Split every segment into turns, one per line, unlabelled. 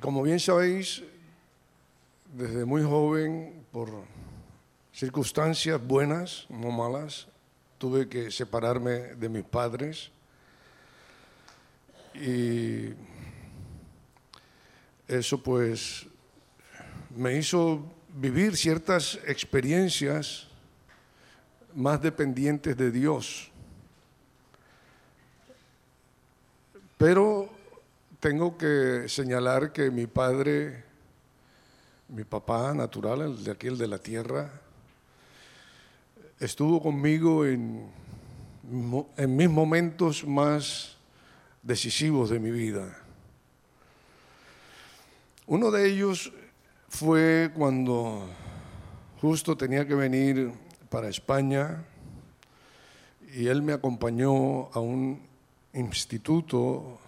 como bien sabéis, desde muy joven, por circunstancias buenas, no malas, tuve que separarme de mis padres y eso pues me hizo vivir ciertas experiencias más dependientes de Dios. Pero tengo que señalar que mi padre, mi papá natural, el de aquí, el de la tierra, estuvo conmigo en, en mis momentos más decisivos de mi vida. Uno de ellos fue cuando justo tenía que venir para España y él me acompañó a un instituto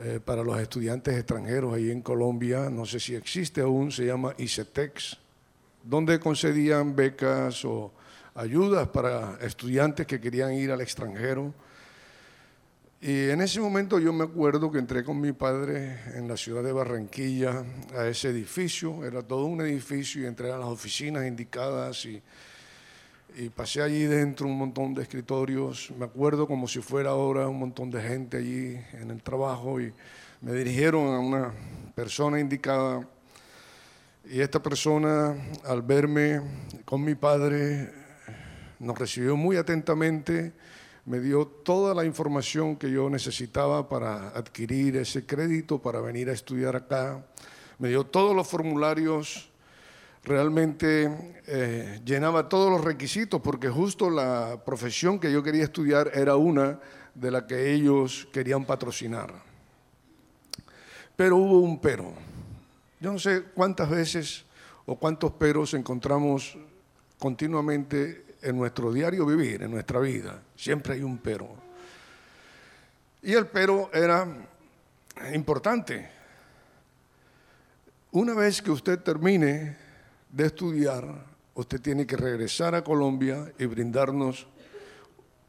eh, para los estudiantes extranjeros ahí en Colombia, no sé si existe aún, se llama ICETEX, donde concedían becas o ayudas para estudiantes que querían ir al extranjero. Y en ese momento yo me acuerdo que entré con mi padre en la ciudad de Barranquilla a ese edificio, era todo un edificio y entré a las oficinas indicadas y y pasé allí dentro un montón de escritorios. Me acuerdo como si fuera ahora un montón de gente allí en el trabajo y me dirigieron a una persona indicada. Y esta persona, al verme con mi padre, nos recibió muy atentamente, me dio toda la información que yo necesitaba para adquirir ese crédito, para venir a estudiar acá. Me dio todos los formularios realmente eh, llenaba todos los requisitos porque justo la profesión que yo quería estudiar era una de la que ellos querían patrocinar. Pero hubo un pero. Yo no sé cuántas veces o cuántos peros encontramos continuamente en nuestro diario vivir, en nuestra vida. Siempre hay un pero. Y el pero era importante. Una vez que usted termine de estudiar, usted tiene que regresar a Colombia y brindarnos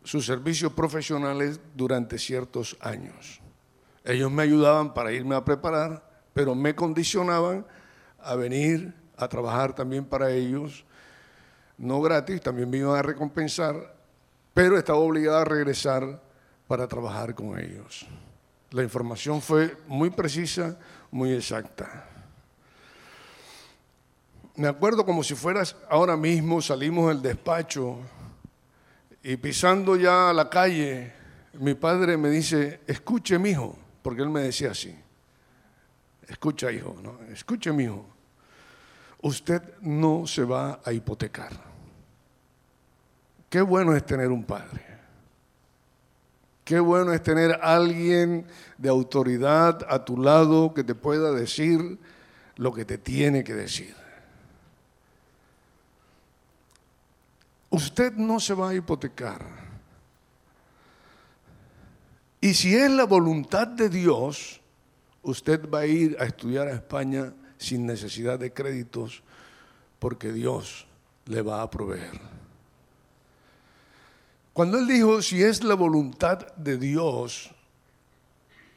sus servicios profesionales durante ciertos años. Ellos me ayudaban para irme a preparar, pero me condicionaban a venir a trabajar también para ellos, no gratis, también me iban a recompensar, pero estaba obligada a regresar para trabajar con ellos. La información fue muy precisa, muy exacta. Me acuerdo como si fueras ahora mismo, salimos del despacho y pisando ya la calle, mi padre me dice, escuche mi hijo, porque él me decía así, escucha hijo, ¿no? escuche mi hijo, usted no se va a hipotecar. Qué bueno es tener un padre. Qué bueno es tener alguien de autoridad a tu lado que te pueda decir lo que te tiene que decir. Usted no se va a hipotecar. Y si es la voluntad de Dios, usted va a ir a estudiar a España sin necesidad de créditos porque Dios le va a proveer. Cuando él dijo, si es la voluntad de Dios,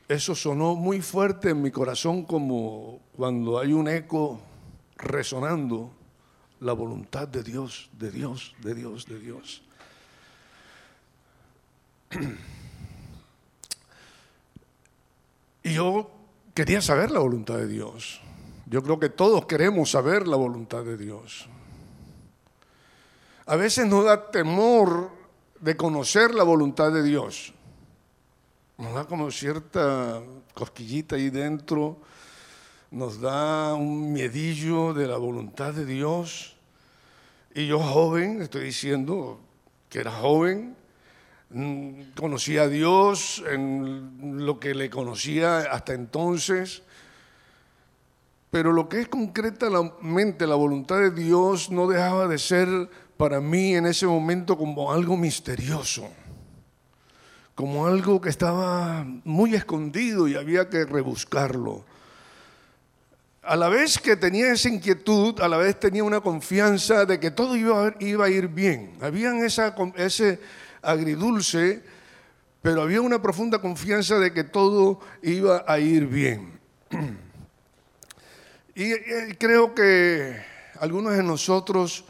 eso sonó muy fuerte en mi corazón como cuando hay un eco resonando la voluntad de Dios, de Dios, de Dios, de Dios. Y yo quería saber la voluntad de Dios. Yo creo que todos queremos saber la voluntad de Dios. A veces nos da temor de conocer la voluntad de Dios. Nos da como cierta cosquillita ahí dentro nos da un miedillo de la voluntad de Dios. Y yo joven, estoy diciendo que era joven, mm, conocía a Dios en lo que le conocía hasta entonces, pero lo que es concretamente la voluntad de Dios no dejaba de ser para mí en ese momento como algo misterioso, como algo que estaba muy escondido y había que rebuscarlo a la vez que tenía esa inquietud, a la vez tenía una confianza de que todo iba, a ir bien. Había esa, ese agridulce, pero había una profunda confianza de que todo iba a ir bien. Y, y creo que algunos de nosotros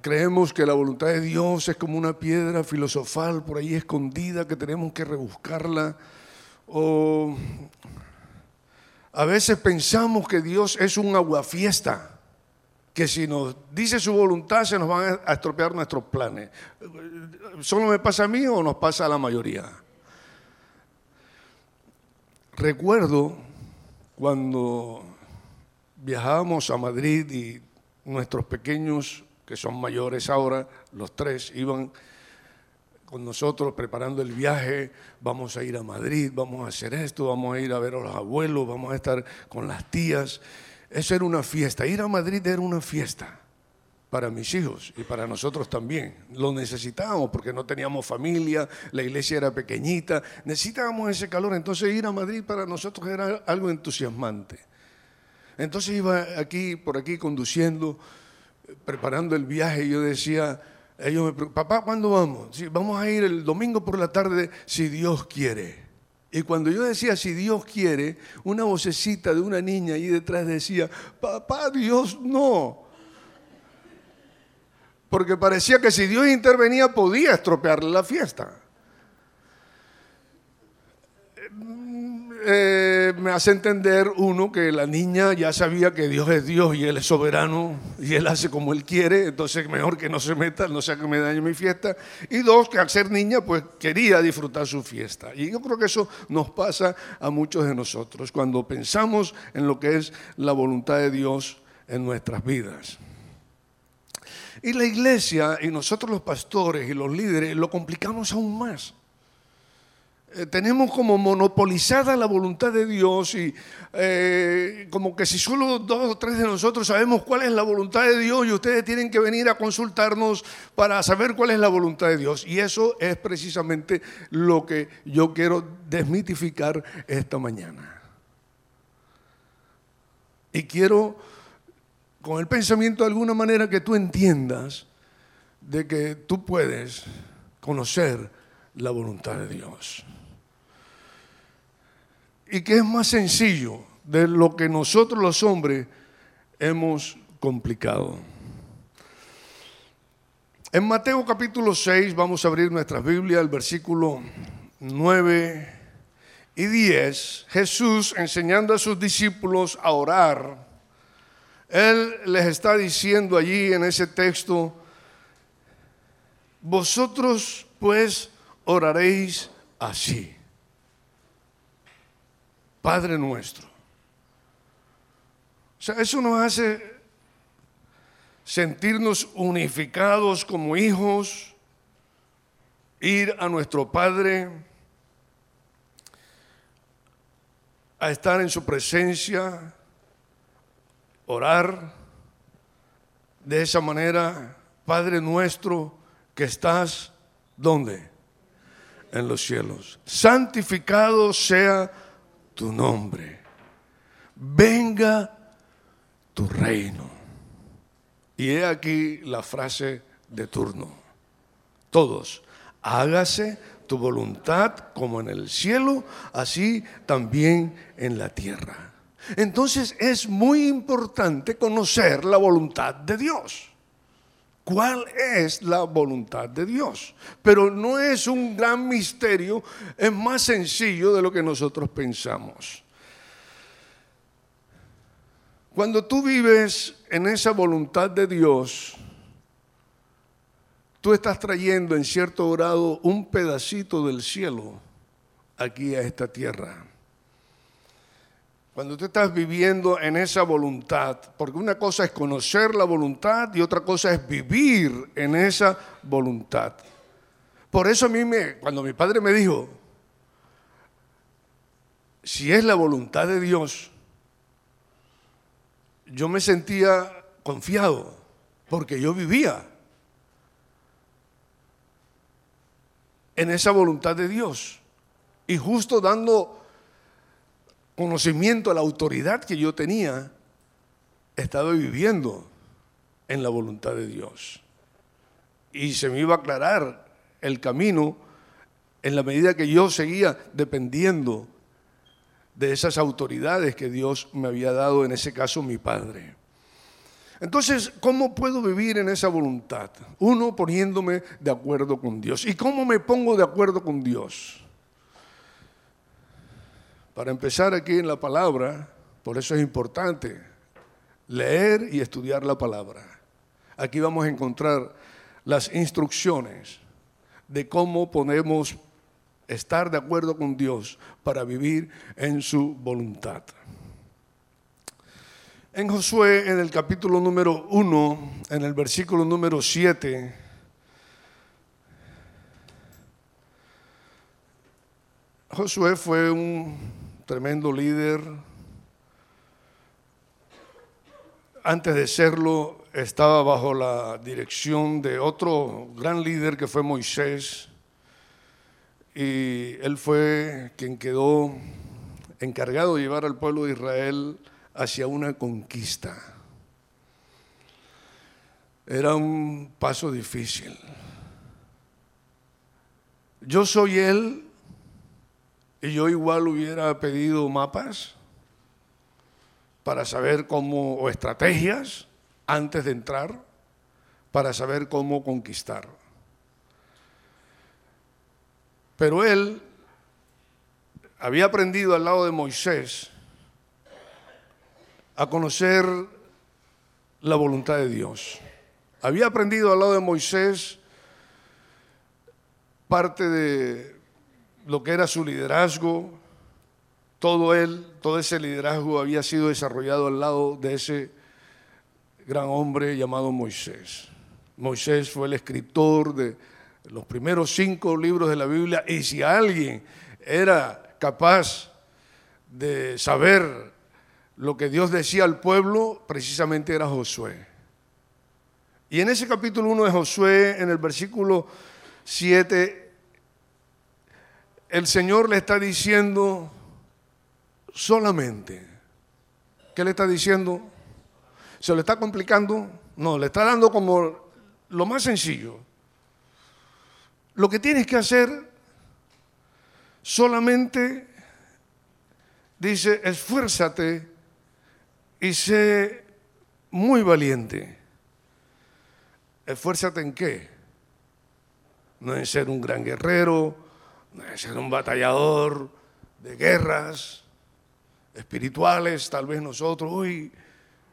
creemos que la voluntad de Dios es como una piedra filosofal por ahí escondida que tenemos que rebuscarla. O a veces pensamos que Dios es un aguafiesta, que si nos dice su voluntad se nos van a estropear nuestros planes. ¿Solo me pasa a mí o nos pasa a la mayoría? Recuerdo cuando viajábamos a Madrid y nuestros pequeños, que son mayores ahora, los tres, iban con nosotros preparando el viaje, vamos a ir a Madrid, vamos a hacer esto, vamos a ir a ver a los abuelos, vamos a estar con las tías. Eso era una fiesta, ir a Madrid era una fiesta para mis hijos y para nosotros también. Lo necesitábamos porque no teníamos familia, la iglesia era pequeñita, necesitábamos ese calor. Entonces ir a Madrid para nosotros era algo entusiasmante. Entonces iba aquí, por aquí conduciendo, preparando el viaje y yo decía, ellos papá, ¿cuándo vamos? Vamos a ir el domingo por la tarde si Dios quiere. Y cuando yo decía si Dios quiere, una vocecita de una niña ahí detrás decía, papá, Dios no porque parecía que si Dios intervenía podía estropearle la fiesta. Eh, me hace entender uno que la niña ya sabía que Dios es Dios y Él es soberano y Él hace como Él quiere, entonces mejor que no se meta, no sea que me dañe mi fiesta. Y dos, que al ser niña pues quería disfrutar su fiesta. Y yo creo que eso nos pasa a muchos de nosotros cuando pensamos en lo que es la voluntad de Dios en nuestras vidas. Y la iglesia y nosotros los pastores y los líderes lo complicamos aún más. Eh, tenemos como monopolizada la voluntad de Dios y eh, como que si solo dos o tres de nosotros sabemos cuál es la voluntad de Dios y ustedes tienen que venir a consultarnos para saber cuál es la voluntad de Dios. Y eso es precisamente lo que yo quiero desmitificar esta mañana. Y quiero con el pensamiento de alguna manera que tú entiendas de que tú puedes conocer la voluntad de Dios. Y que es más sencillo de lo que nosotros los hombres hemos complicado. En Mateo capítulo 6 vamos a abrir nuestra Biblia, el versículo 9 y 10, Jesús enseñando a sus discípulos a orar él les está diciendo allí en ese texto, vosotros pues oraréis así. Padre nuestro. O sea, eso nos hace sentirnos unificados como hijos, ir a nuestro Padre, a estar en su presencia, orar de esa manera, Padre nuestro que estás, ¿dónde? En los cielos. Santificado sea tu nombre. Venga tu reino. Y he aquí la frase de turno. Todos, hágase tu voluntad como en el cielo, así también en la tierra. Entonces es muy importante conocer la voluntad de Dios. ¿Cuál es la voluntad de Dios? Pero no es un gran misterio, es más sencillo de lo que nosotros pensamos. Cuando tú vives en esa voluntad de Dios, tú estás trayendo en cierto grado un pedacito del cielo aquí a esta tierra. Cuando tú estás viviendo en esa voluntad, porque una cosa es conocer la voluntad y otra cosa es vivir en esa voluntad. Por eso a mí me, cuando mi padre me dijo, si es la voluntad de Dios, yo me sentía confiado, porque yo vivía en esa voluntad de Dios. Y justo dando conocimiento, la autoridad que yo tenía, estaba viviendo en la voluntad de Dios. Y se me iba a aclarar el camino en la medida que yo seguía dependiendo de esas autoridades que Dios me había dado, en ese caso mi padre. Entonces, ¿cómo puedo vivir en esa voluntad? Uno, poniéndome de acuerdo con Dios. ¿Y cómo me pongo de acuerdo con Dios? Para empezar aquí en la palabra, por eso es importante leer y estudiar la palabra. Aquí vamos a encontrar las instrucciones de cómo podemos estar de acuerdo con Dios para vivir en su voluntad. En Josué, en el capítulo número 1, en el versículo número 7, Josué fue un tremendo líder. Antes de serlo, estaba bajo la dirección de otro gran líder que fue Moisés y él fue quien quedó encargado de llevar al pueblo de Israel hacia una conquista. Era un paso difícil. Yo soy él y yo igual hubiera pedido mapas para saber cómo, o estrategias antes de entrar, para saber cómo conquistar. Pero él había aprendido al lado de Moisés a conocer la voluntad de Dios. Había aprendido al lado de Moisés parte de lo que era su liderazgo. Todo él, todo ese liderazgo había sido desarrollado al lado de ese gran hombre llamado Moisés. Moisés fue el escritor de los primeros cinco libros de la Biblia y si alguien era capaz de saber lo que Dios decía al pueblo, precisamente era Josué. Y en ese capítulo 1 de Josué, en el versículo 7, el Señor le está diciendo solamente, ¿qué le está diciendo? ¿Se lo está complicando? No, le está dando como lo más sencillo. Lo que tienes que hacer solamente, dice, esfuérzate y sé muy valiente. Esfuérzate en qué? No en ser un gran guerrero, ser un batallador de guerras espirituales, tal vez nosotros, uy,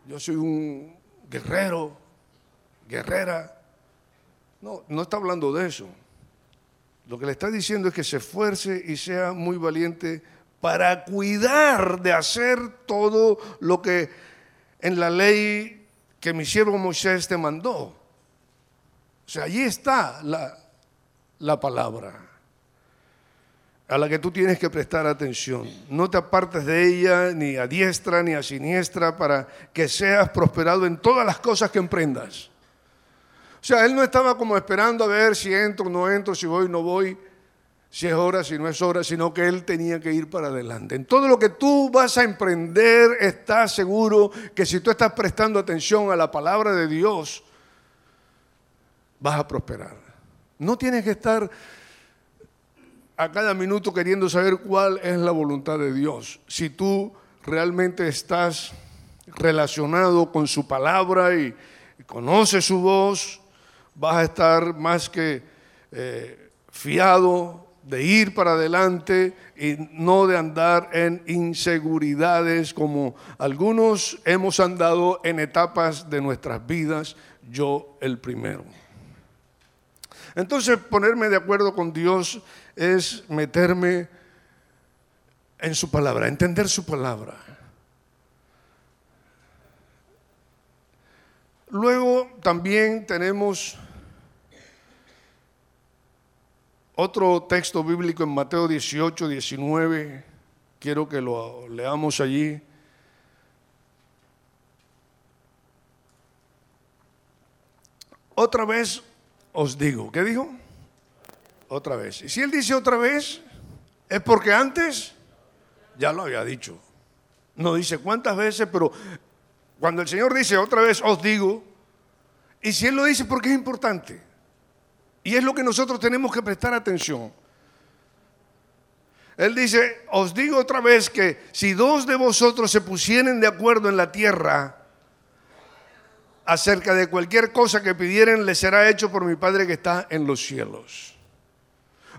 yo soy un guerrero, guerrera. No, no está hablando de eso. Lo que le está diciendo es que se esfuerce y sea muy valiente para cuidar de hacer todo lo que en la ley que mi siervo Moisés te mandó. O sea, allí está la, la palabra a la que tú tienes que prestar atención. No te apartes de ella ni a diestra ni a siniestra para que seas prosperado en todas las cosas que emprendas. O sea, él no estaba como esperando a ver si entro no entro, si voy no voy si es hora, si no es hora, sino que él tenía que ir para adelante. En todo lo que tú vas a emprender, estás seguro que si tú estás prestando atención a la palabra de Dios, vas a prosperar. No tienes que estar a cada minuto queriendo saber cuál es la voluntad de Dios. Si tú realmente estás relacionado con su palabra y, conoces su voz, vas a estar más que eh, fiado de ir para adelante y no de andar en inseguridades como algunos hemos andado en etapas de nuestras vidas, yo el primero. Entonces ponerme de acuerdo con Dios es meterme en su palabra, entender su palabra. Luego también tenemos Otro texto bíblico en Mateo 18, 19, quiero que lo leamos allí. Otra vez os digo, ¿qué dijo? Otra vez. Y si él dice otra vez, es porque antes ya lo había dicho. No dice cuántas veces, pero cuando el Señor dice otra vez os digo, y si él lo dice porque es importante. Y es lo que nosotros tenemos que prestar atención. Él dice, os digo otra vez que si dos de vosotros se pusieren de acuerdo en la tierra acerca de cualquier cosa que pidieren, le será hecho por mi Padre que está en los cielos.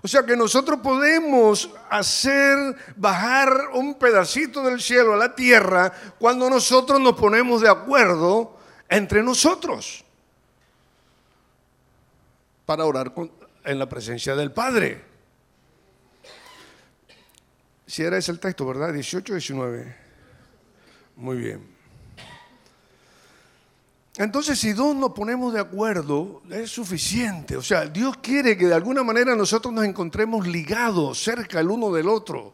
O sea que nosotros podemos hacer bajar un pedacito del cielo a la tierra cuando nosotros nos ponemos de acuerdo entre nosotros para orar en la presencia del Padre. Si era ese el texto, ¿verdad? 18, 19. Muy bien. Entonces, si dos nos ponemos de acuerdo, es suficiente. O sea, Dios quiere que de alguna manera nosotros nos encontremos ligados, cerca el uno del otro,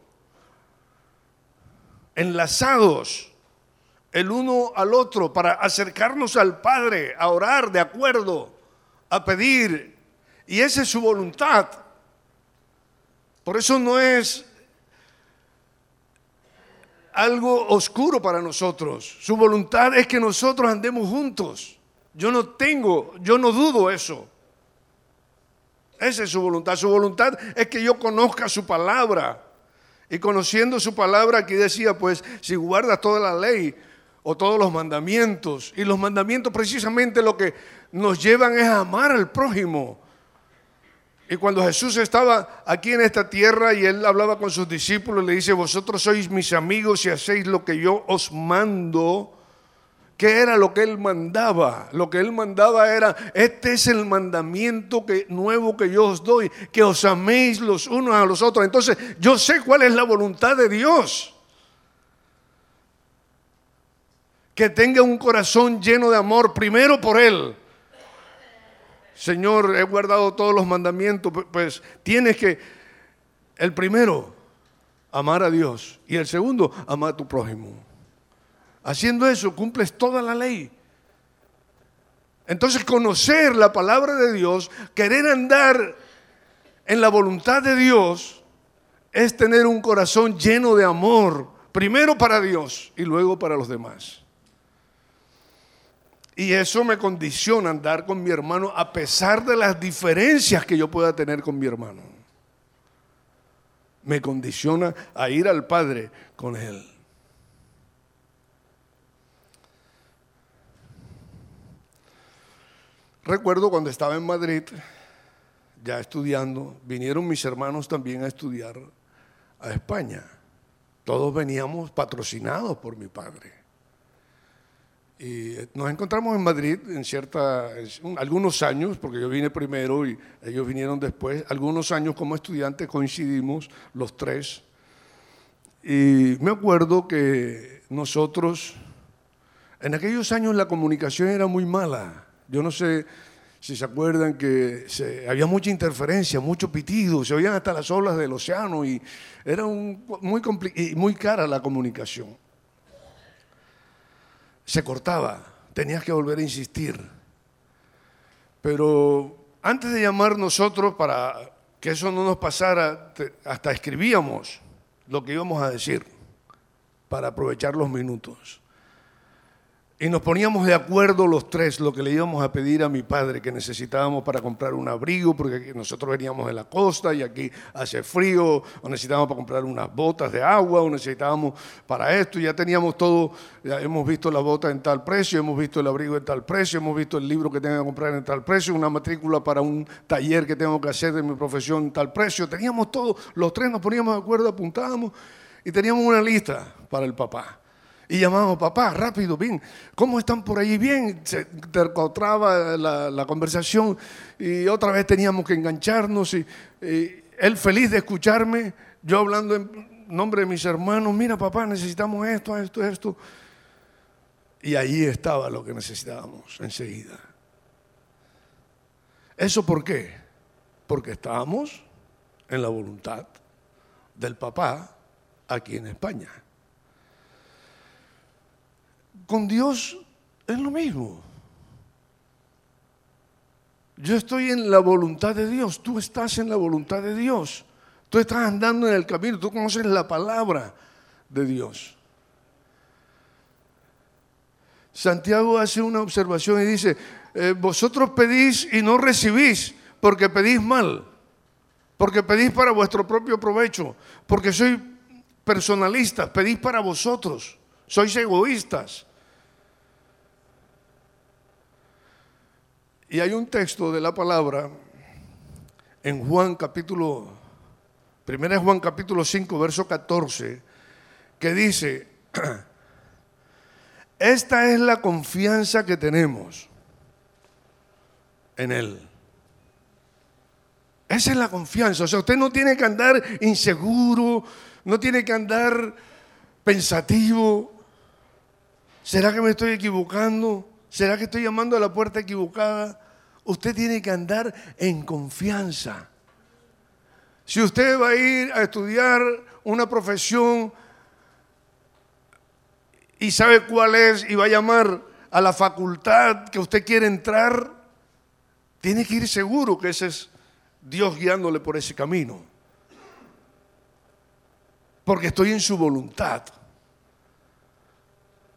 enlazados el uno al otro para acercarnos al Padre, a orar de acuerdo, a pedir. Y esa es su voluntad. Por eso no es algo oscuro para nosotros. Su voluntad es que nosotros andemos juntos. Yo no tengo, yo no dudo eso. Esa es su voluntad. Su voluntad es que yo conozca su palabra. Y conociendo su palabra, aquí decía, pues, si guardas toda la ley o todos los mandamientos, y los mandamientos precisamente lo que nos llevan es a amar al prójimo, y cuando Jesús estaba aquí en esta tierra y él hablaba con sus discípulos, le dice, vosotros sois mis amigos y hacéis lo que yo os mando. ¿Qué era lo que él mandaba? Lo que él mandaba era, este es el mandamiento que, nuevo que yo os doy, que os améis los unos a los otros. Entonces, yo sé cuál es la voluntad de Dios. Que tenga un corazón lleno de amor, primero por Él, Señor, he guardado todos los mandamientos, pues tienes que, el primero, amar a Dios y el segundo, amar a tu prójimo. Haciendo eso, cumples toda la ley. Entonces, conocer la palabra de Dios, querer andar en la voluntad de Dios, es tener un corazón lleno de amor, primero para Dios y luego para los demás. Y eso me condiciona andar con mi hermano a pesar de las diferencias que yo pueda tener con mi hermano. Me condiciona a ir al Padre con él. Recuerdo cuando estaba en Madrid, ya estudiando, vinieron mis hermanos también a estudiar a España. Todos veníamos patrocinados por mi padre. Y nos encontramos en Madrid en cierta, algunos años, porque yo vine primero y ellos vinieron después, algunos años como estudiantes coincidimos los tres. Y me acuerdo que nosotros, en aquellos años la comunicación era muy mala. Yo no sé si se acuerdan que había mucha interferencia, mucho pitido, se oían hasta las olas del océano y era un, muy, muy cara la comunicación se cortaba, tenías que volver a insistir. Pero antes de llamar nosotros para que eso no nos pasara, hasta escribíamos lo que íbamos a decir para aprovechar los minutos. Y nos poníamos de acuerdo los tres lo que le íbamos a pedir a mi padre que necesitábamos para comprar un abrigo, porque nosotros veníamos de la costa y aquí hace frío, o necesitábamos para comprar unas botas de agua, o necesitábamos para esto, y ya teníamos todo, hemos visto la bota en tal precio, hemos visto el abrigo en tal precio, hemos visto el libro que tengo que comprar en tal precio, una matrícula para un taller que tengo que hacer de mi profesión en tal precio. Teníamos todo, los tres nos poníamos de acuerdo, apuntábamos y teníamos una lista para el papá. Y llamábamos, papá, rápido, bien, ¿cómo están por ahí? Bien, se encontraba la, conversación y otra vez teníamos que engancharnos y, él feliz de escucharme, yo hablando en nombre de mis hermanos, mira papá, necesitamos esto, esto, esto. Y ahí estaba lo que necesitábamos enseguida. ¿Eso por qué? Porque estábamos en la voluntad del papá aquí en España. Con Dios es lo mismo. Yo estoy en la voluntad de Dios, tú estás en la voluntad de Dios. Tú estás andando en el camino, tú conoces la palabra de Dios. Santiago hace una observación y dice, eh, vosotros pedís y no recibís porque pedís mal, porque pedís para vuestro propio provecho, porque sois personalistas, pedís para vosotros, sois egoístas. Y hay un texto de la palabra en Juan capítulo, primera Juan capítulo 5, verso 14, que dice, esta es la confianza que tenemos en Él. Esa es la confianza. O sea, usted no tiene que andar inseguro, no tiene que andar pensativo. ¿Será que me estoy equivocando? ¿Será que estoy llamando a la puerta equivocada? Usted tiene que andar en confianza. Si usted va a ir a estudiar una profesión y sabe cuál es y va a llamar a la facultad que usted quiere entrar, tiene que ir seguro que ese es Dios guiándole por ese camino. Porque estoy en su voluntad.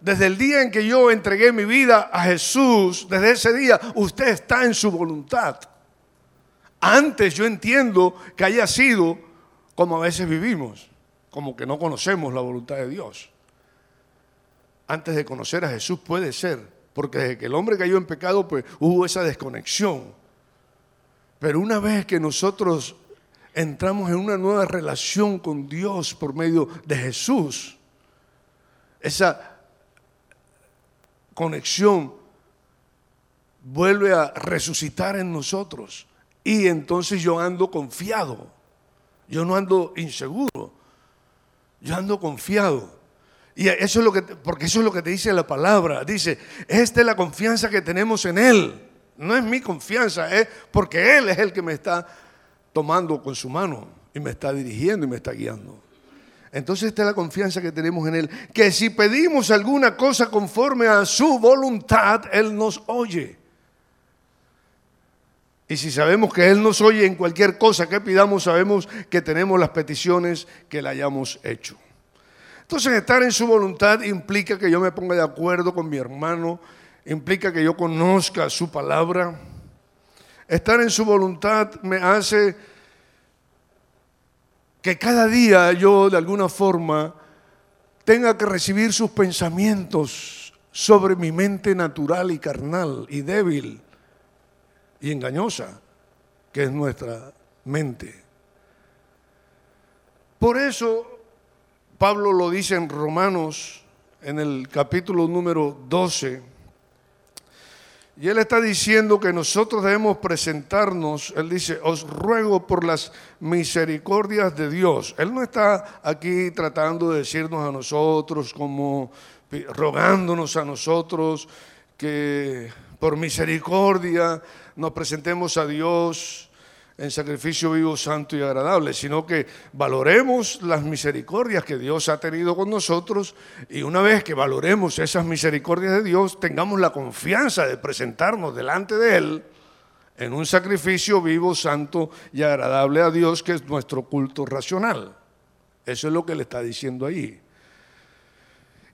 Desde el día en que yo entregué mi vida a Jesús, desde ese día usted está en su voluntad. Antes yo entiendo que haya sido como a veces vivimos, como que no conocemos la voluntad de Dios. Antes de conocer a Jesús puede ser, porque desde que el hombre cayó en pecado, pues hubo esa desconexión. Pero una vez que nosotros entramos en una nueva relación con Dios por medio de Jesús, esa conexión vuelve a resucitar en nosotros. Y entonces yo ando confiado. Yo no ando inseguro. Yo ando confiado. Y eso es lo que, porque eso es lo que te dice la palabra. Dice, esta es la confianza que tenemos en Él. No es mi confianza, es porque Él es el que me está tomando con su mano y me está dirigiendo y me está guiando. Entonces esta es la confianza que tenemos en Él, que si pedimos alguna cosa conforme a su voluntad, Él nos oye. Y si sabemos que Él nos oye en cualquier cosa que pidamos, sabemos que tenemos las peticiones que le hayamos hecho. Entonces estar en su voluntad implica que yo me ponga de acuerdo con mi hermano, implica que yo conozca su palabra. Estar en su voluntad me hace que cada día yo de alguna forma tenga que recibir sus pensamientos sobre mi mente natural y carnal y débil y engañosa, que es nuestra mente. Por eso Pablo lo dice en Romanos, en el capítulo número 12, y él está diciendo que nosotros debemos presentarnos, él dice, os ruego por las misericordias de Dios. Él no está aquí tratando de decirnos a nosotros como rogándonos a nosotros que por misericordia nos presentemos a Dios en sacrificio vivo, santo y agradable, sino que valoremos las misericordias que Dios ha tenido con nosotros y una vez que valoremos esas misericordias de Dios, tengamos la confianza de presentarnos delante de Él en un sacrificio vivo, santo y agradable a Dios, que es nuestro culto racional. Eso es lo que le está diciendo ahí.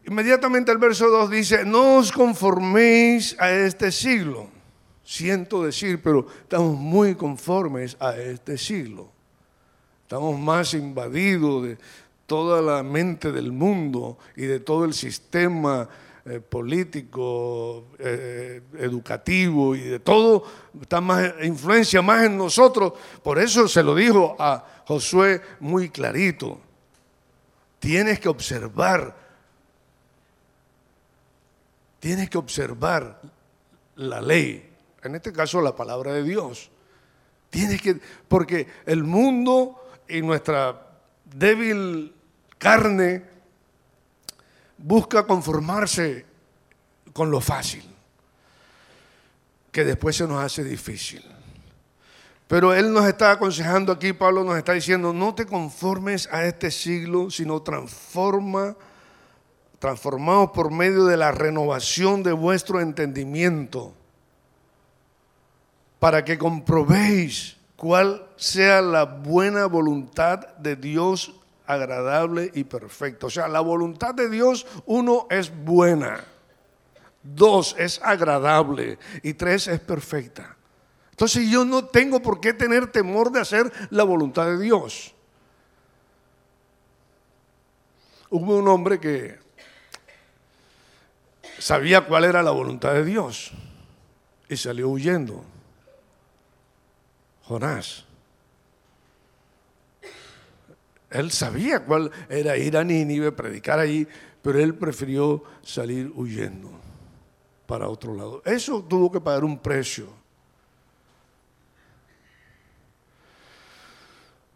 Inmediatamente el verso 2 dice, no os conforméis a este siglo siento decir, pero estamos muy conformes a este siglo. Estamos más invadidos de toda la mente del mundo y de todo el sistema eh, político, eh, educativo y de todo, está más influencia más en nosotros. Por eso se lo dijo a Josué muy clarito. Tienes que observar, tienes que observar la ley en este caso la palabra de Dios. Tienes que, porque el mundo y nuestra débil carne busca conformarse con lo fácil, que después se nos hace difícil. Pero Él nos está aconsejando aquí, Pablo nos está diciendo, no te conformes a este siglo, sino transforma, transformaos por medio de la renovación de vuestro entendimiento para que comprobéis cuál sea la buena voluntad de Dios agradable y perfecta. O sea, la voluntad de Dios, uno, es buena, dos, es agradable y tres, es perfecta. Entonces yo no tengo por qué tener temor de hacer la voluntad de Dios. Hubo un hombre que sabía cuál era la voluntad de Dios y salió huyendo. Jonás. Él sabía cuál era ir a Nínive, predicar allí, pero él prefirió salir huyendo para otro lado. Eso tuvo que pagar un precio.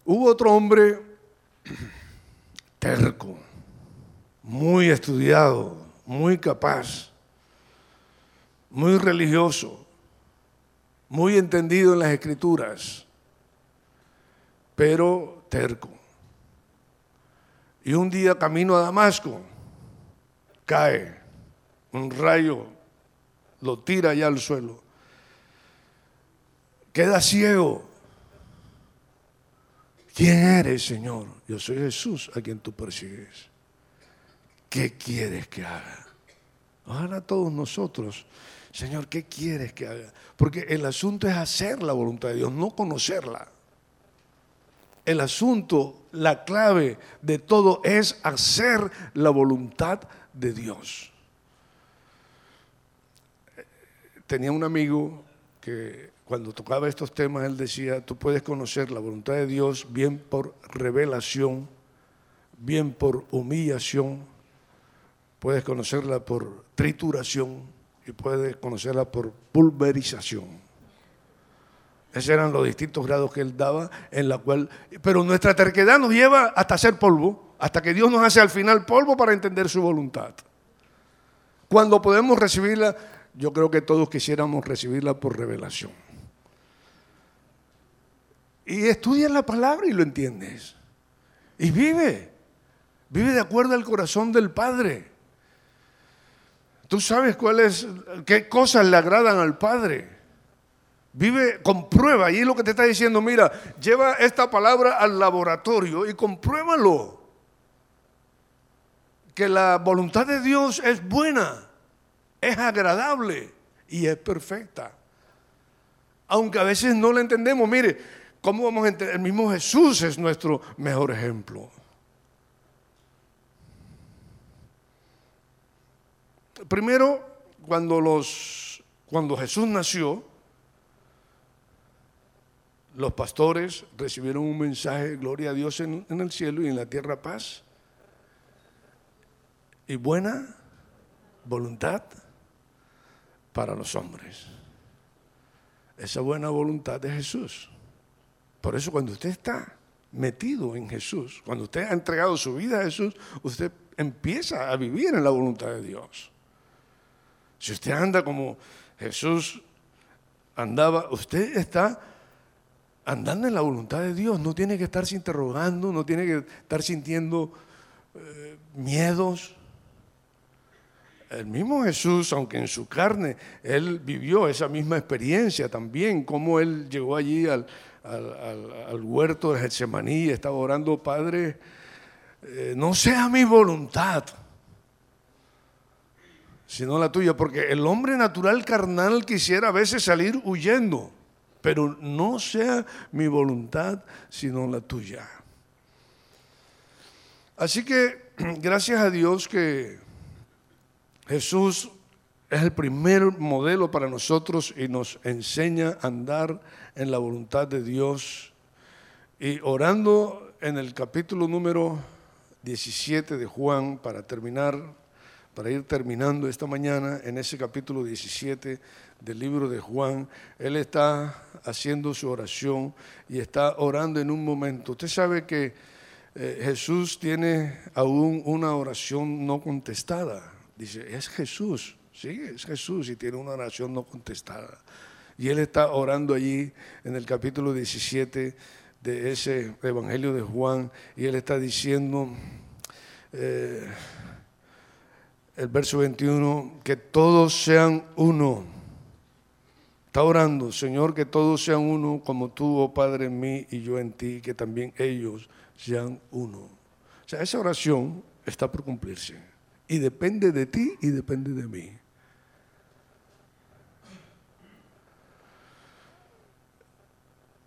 Hubo otro hombre terco, muy estudiado, muy capaz, muy religioso, muy entendido en las escrituras, pero terco. Y un día camino a Damasco, cae un rayo, lo tira allá al suelo, queda ciego ¿Quién eres, Señor? Yo soy Jesús a quien tú persigues. ¿Qué quieres que haga? Ojalá todos nosotros, Señor, ¿qué quieres que haga? Porque el asunto es hacer la voluntad de Dios, no conocerla. El asunto, la clave de todo es hacer la voluntad de Dios. Tenía un amigo que cuando tocaba estos temas, él decía, tú puedes conocer la voluntad de Dios bien por revelación, bien por humillación, puedes conocerla por trituración y puedes conocerla por pulverización. Esos eran los distintos grados que él daba, en la cual, pero nuestra terquedad nos lleva hasta hacer polvo, hasta que Dios nos hace al final polvo para entender su voluntad. Cuando podemos recibirla, yo creo que todos quisiéramos recibirla por revelación. Y estudia la palabra y lo entiendes. Y vive. Vive de acuerdo al corazón del Padre. Tú sabes cuáles, qué cosas le agradan al Padre. Vive, comprueba. Y es lo que te está diciendo, mira, lleva esta palabra al laboratorio y compruébalo. Que la voluntad de Dios es buena, es agradable y es perfecta. Aunque a veces no la entendemos. Mire, ¿Cómo vamos a entender? El mismo Jesús es nuestro mejor ejemplo. Primero, cuando, los, cuando Jesús nació, los pastores recibieron un mensaje, gloria a Dios en, en el cielo y en la tierra paz. Y buena voluntad para los hombres. Esa buena voluntad de Jesús. Por eso cuando usted está metido en Jesús, cuando usted ha entregado su vida a Jesús, usted empieza a vivir en la voluntad de Dios. Si usted anda como Jesús andaba, usted está andando en la voluntad de Dios, no tiene que estarse interrogando, no tiene que estar sintiendo eh, miedos. El mismo Jesús, aunque en su carne, él vivió esa misma experiencia también, como él llegó allí al, huerto de Getsemaní y estaba orando, Padre, eh, no sea mi voluntad, sino la tuya, porque el hombre natural carnal quisiera a veces salir huyendo, pero no sea mi voluntad, sino la tuya. Así que gracias a Dios que Jesús es el primer modelo para nosotros y nos enseña a andar en la voluntad de Dios. Y orando en el capítulo número 17 de Juan, para terminar, para ir terminando esta mañana, en ese capítulo 17 del libro de Juan, él está haciendo su oración y está orando en un momento. Usted sabe que eh, Jesús tiene aún una oración no contestada. Dice, es Jesús. Sí, es Jesús y tiene una oración no contestada. Y él está orando allí en el capítulo 17 de ese Evangelio de Juan y él está diciendo, eh, el verso 21, que todos sean uno. Está orando, Señor, que todos sean uno como tú, oh Padre, en mí y yo en ti, que también ellos sean uno. O sea, esa oración está por cumplirse. Y depende de ti y depende de mí.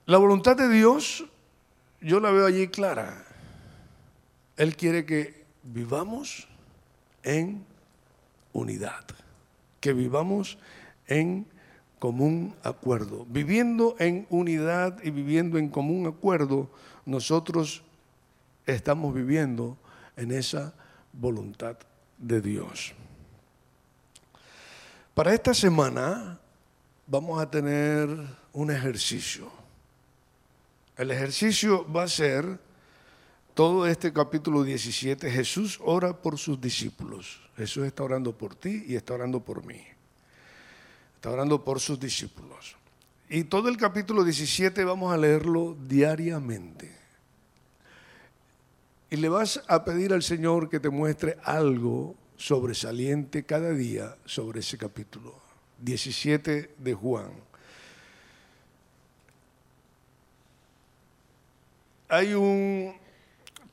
La voluntad de Dios, yo la veo allí clara. Él quiere que vivamos en unidad, que vivamos en común acuerdo. Viviendo en unidad y viviendo en común acuerdo, nosotros estamos viviendo en esa voluntad de Dios. Para esta semana vamos a tener un ejercicio. El ejercicio va a ser todo este capítulo 17. Jesús ora por sus discípulos. Jesús está orando por ti y está orando por mí. Está orando por sus discípulos. Y todo el capítulo 17 vamos a leerlo diariamente. Y le vas a pedir al Señor que te muestre algo sobresaliente cada día sobre ese capítulo 17 de Juan. Hay un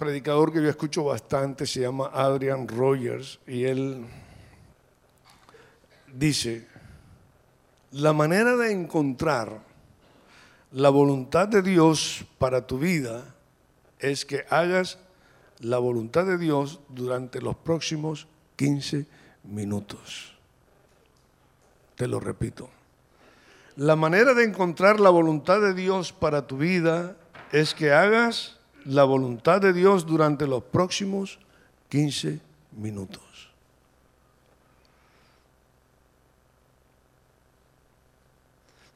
predicador que yo escucho bastante, se llama Adrian Rogers, y él dice, la manera de encontrar la voluntad de Dios para tu vida es que hagas la voluntad de Dios durante los próximos 15 minutos. Te lo repito. La manera de encontrar la voluntad de Dios para tu vida es que hagas la voluntad de Dios durante los próximos 15 minutos.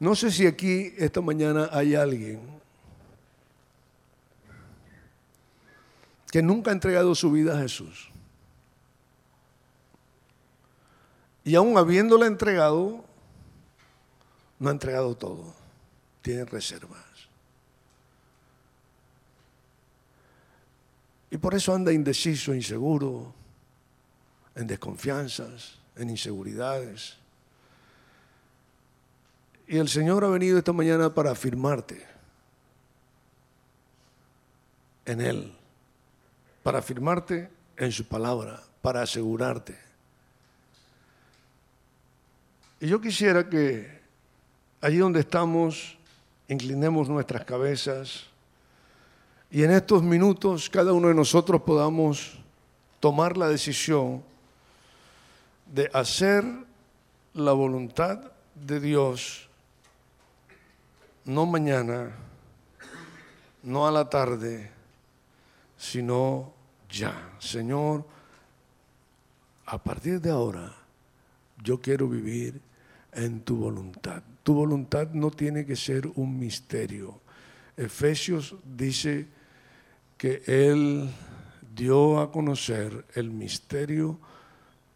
No sé si aquí esta mañana hay alguien que nunca ha entregado su vida a Jesús. Y aún habiéndola entregado, no ha entregado todo. Tiene reservas. Y por eso anda indeciso, inseguro, en desconfianzas, en inseguridades. Y el Señor ha venido esta mañana para afirmarte en Él, para afirmarte en su palabra, para asegurarte y yo quisiera que allí donde estamos, inclinemos nuestras cabezas y en estos minutos cada uno de nosotros podamos tomar la decisión de hacer la voluntad de Dios, no mañana, no a la tarde, sino ya. Señor, a partir de ahora, yo quiero vivir en tu voluntad. Tu voluntad no tiene que ser un misterio. Efesios dice que Él dio a conocer el misterio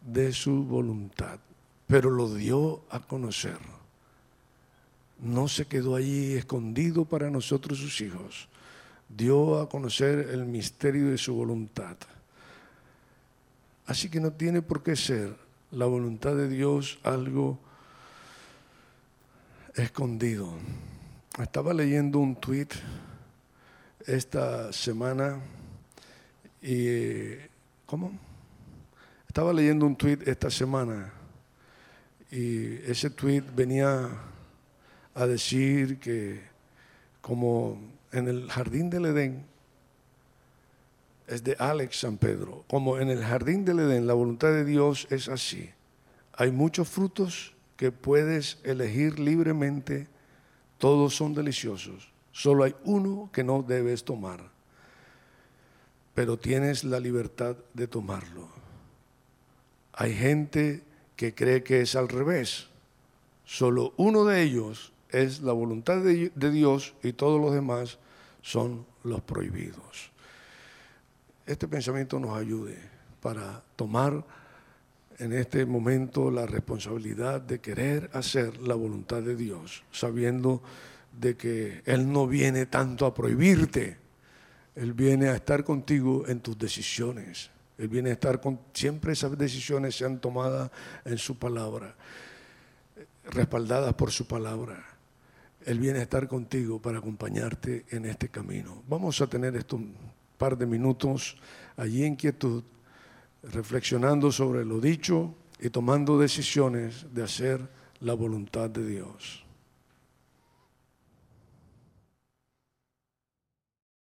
de su voluntad, pero lo dio a conocer. No se quedó allí escondido para nosotros sus hijos. Dio a conocer el misterio de su voluntad. Así que no tiene por qué ser la voluntad de Dios algo escondido. Estaba leyendo un tweet esta semana y ¿cómo? Estaba leyendo un tweet esta semana y ese tweet venía a decir que como en el jardín del Edén es de Alex San Pedro, como en el jardín del Edén la voluntad de Dios es así. Hay muchos frutos que puedes elegir libremente, todos son deliciosos. Solo hay uno que no debes tomar, pero tienes la libertad de tomarlo. Hay gente que cree que es al revés. Solo uno de ellos es la voluntad de, Dios y todos los demás son los prohibidos. Este pensamiento nos ayude para tomar en este momento la responsabilidad de querer hacer la voluntad de Dios, sabiendo de que Él no viene tanto a prohibirte, Él viene a estar contigo en tus decisiones. Él viene a estar con, siempre esas decisiones sean tomadas en su palabra, respaldadas por su palabra. Él viene a estar contigo para acompañarte en este camino. Vamos a tener estos par de minutos allí en quietud reflexionando sobre lo dicho y tomando decisiones de hacer la voluntad de Dios.